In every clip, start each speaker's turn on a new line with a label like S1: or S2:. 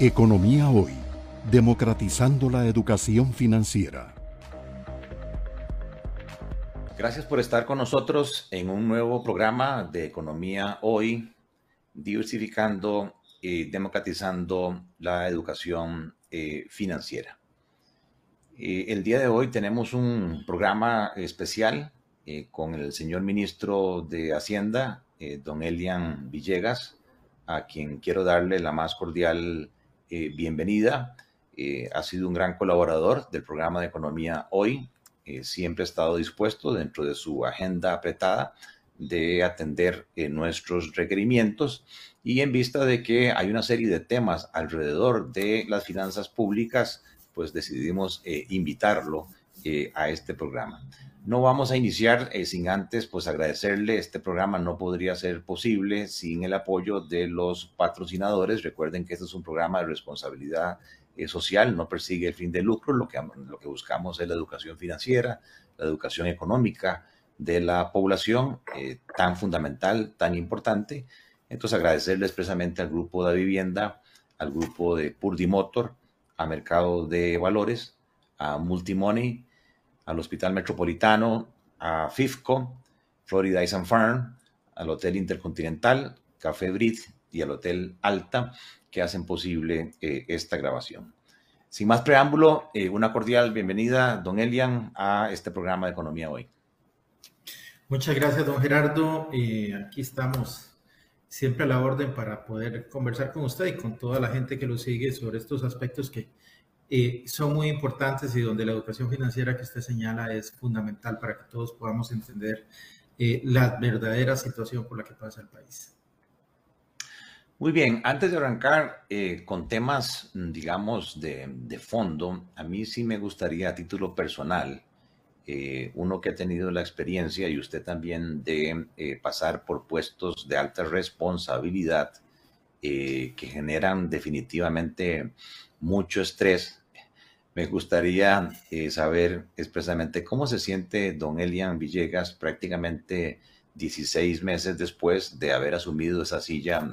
S1: Economía Hoy, democratizando la educación financiera.
S2: Gracias por estar con nosotros en un nuevo programa de Economía Hoy, diversificando y democratizando la educación eh, financiera. Eh, el día de hoy tenemos un programa especial eh, con el señor ministro de Hacienda, don Elian Villegas, a quien quiero darle la más cordial eh, bienvenida. Eh, ha sido un gran colaborador del programa de Economía Hoy. Eh, siempre ha estado dispuesto dentro de su agenda apretada de atender nuestros requerimientos y en vista de que hay una serie de temas alrededor de las finanzas públicas, pues decidimos invitarlo a este programa. No vamos a iniciar eh, sin antes pues agradecerle. Este programa no podría ser posible sin el apoyo de los patrocinadores. Recuerden que este es un programa de responsabilidad eh, social, no persigue el fin de lucro. Lo que, lo que buscamos es la educación financiera, la educación económica de la población, eh, tan fundamental, tan importante. Entonces agradecerle expresamente al grupo de vivienda, al grupo de Purdi Motor, a Mercado de Valores, a Multimoney, al Hospital Metropolitano, a FIFCO, Florida Ice Farm, al Hotel Intercontinental, Café Brit y al Hotel Alta, que hacen posible eh, esta grabación. Sin más preámbulo, eh, una cordial bienvenida, don Elian, a este programa de Economía Hoy.
S3: Muchas gracias, don Gerardo. Eh, aquí estamos siempre a la orden para poder conversar con usted y con toda la gente que lo sigue sobre estos aspectos que eh, son muy importantes y donde la educación financiera que usted señala es fundamental para que todos podamos entender eh, la verdadera situación por la que pasa el país.
S2: Muy bien, antes de arrancar eh, con temas, digamos, de, de, fondo, a mí sí me gustaría a título personal, uno que ha tenido la experiencia y usted también de pasar por puestos de alta responsabilidad que generan definitivamente mucho estrés me gustaría eh, saber expresamente cómo se siente don Elian Villegas prácticamente 16 meses después de haber asumido esa silla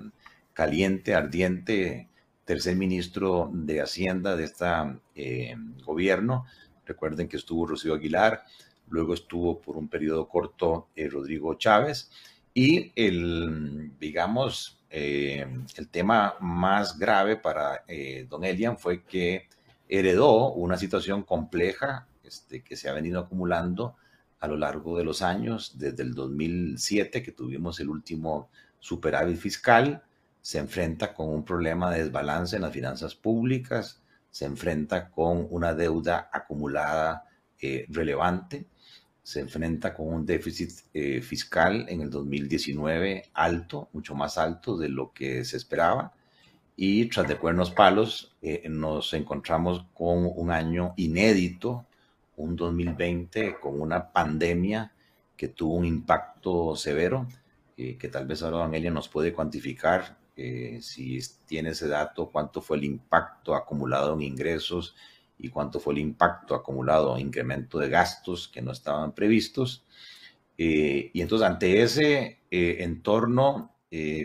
S2: caliente, ardiente, tercer ministro de Hacienda de este gobierno. Recuerden que estuvo Rocío Aguilar, luego estuvo por un periodo corto eh, Rodrigo Chávez y el, digamos, el tema más grave para don Elian fue que heredó una situación compleja este, que se ha venido acumulando a lo largo de los años, desde el 2007 que tuvimos el último superávit fiscal, se enfrenta con un problema de desbalance en las finanzas públicas, se enfrenta con una deuda acumulada eh, relevante, se enfrenta con un déficit eh, fiscal en el 2019 alto, mucho más alto de lo que se esperaba, y tras de cuernos palos eh, nos encontramos con un año inédito, un 2020 con una pandemia que tuvo un impacto severo, eh, que tal vez ahora Elia nos puede cuantificar eh, si tiene ese dato, cuánto fue el impacto acumulado en ingresos y cuánto fue el impacto acumulado en incremento de gastos que no estaban previstos. y entonces ante ese entorno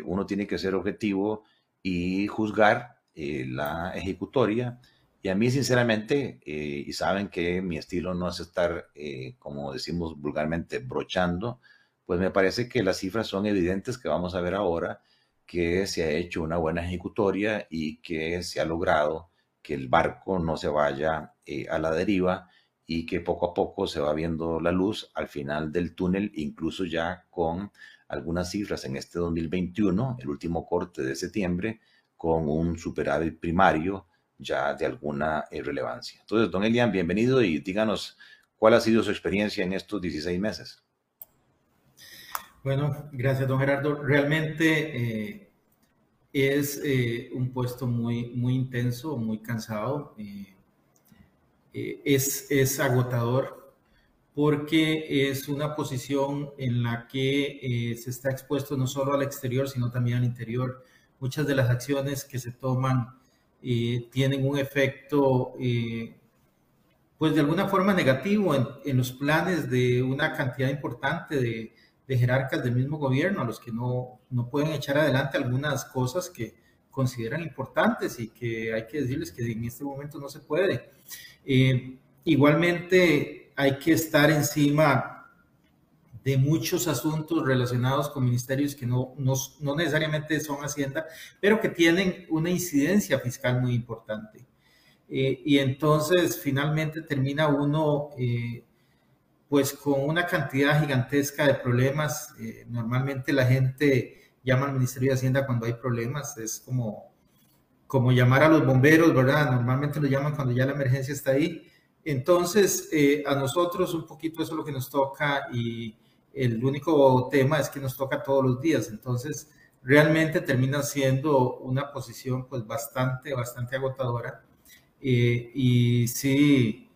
S2: uno tiene que ser objetivo y juzgar eh, la ejecutoria. Y a mí, sinceramente, eh, y saben que mi estilo no es estar, eh, como decimos vulgarmente, brochando, pues me parece que las cifras son evidentes que vamos a ver ahora que se ha hecho una buena ejecutoria y que se ha logrado que el barco no se vaya a la deriva y que poco a poco se va viendo la luz al final del túnel, incluso ya con algunas cifras en este 2021, el último corte de septiembre, con un superávit primario ya de alguna eh, relevancia. Entonces, don Elian, bienvenido y díganos cuál ha sido su experiencia en estos 16 meses.
S3: Bueno, gracias, don Gerardo. Realmente eh, es eh, un puesto muy, muy intenso, muy cansado. es, es agotador porque es una posición en la que eh, se está expuesto no solo al exterior, sino también al interior. Muchas de las acciones que se toman eh, tienen un efecto, eh, pues de alguna forma negativo en, los planes de una cantidad importante de, de, jerarcas del mismo gobierno, a los que no, no pueden echar adelante algunas cosas que consideran importantes y que hay que decirles que en este momento no se puede. Eh, igualmente hay que estar encima de muchos asuntos relacionados con ministerios que no, no, necesariamente son Hacienda, pero que tienen una incidencia fiscal muy importante. Eh, y entonces finalmente termina uno eh, pues con una cantidad gigantesca de problemas. Eh, normalmente la gente llama al Ministerio de Hacienda cuando hay problemas, es como, como llamar a los bomberos, ¿verdad? Normalmente lo llaman cuando ya la emergencia está ahí. Entonces, a nosotros un poquito eso es lo que nos toca y el único tema es que nos toca todos los días, entonces realmente termina siendo una posición pues bastante, bastante agotadora. Eh, y sí,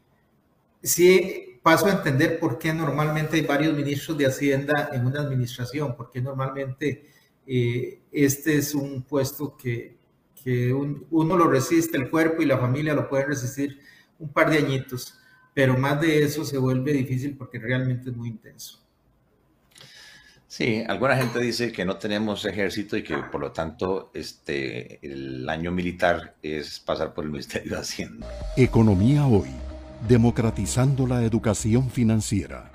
S3: sí paso a entender por qué normalmente hay varios ministros de Hacienda en una administración, porque normalmente eh, este es un puesto que, que uno lo resiste, el cuerpo y la familia lo pueden resistir un par de añitos, pero más de eso se vuelve difícil porque realmente es muy intenso.
S2: Sí, alguna gente dice que no tenemos ejército y que por lo tanto este, el año militar es pasar por el Ministerio de Hacienda.
S1: Economía hoy, democratizando la educación financiera.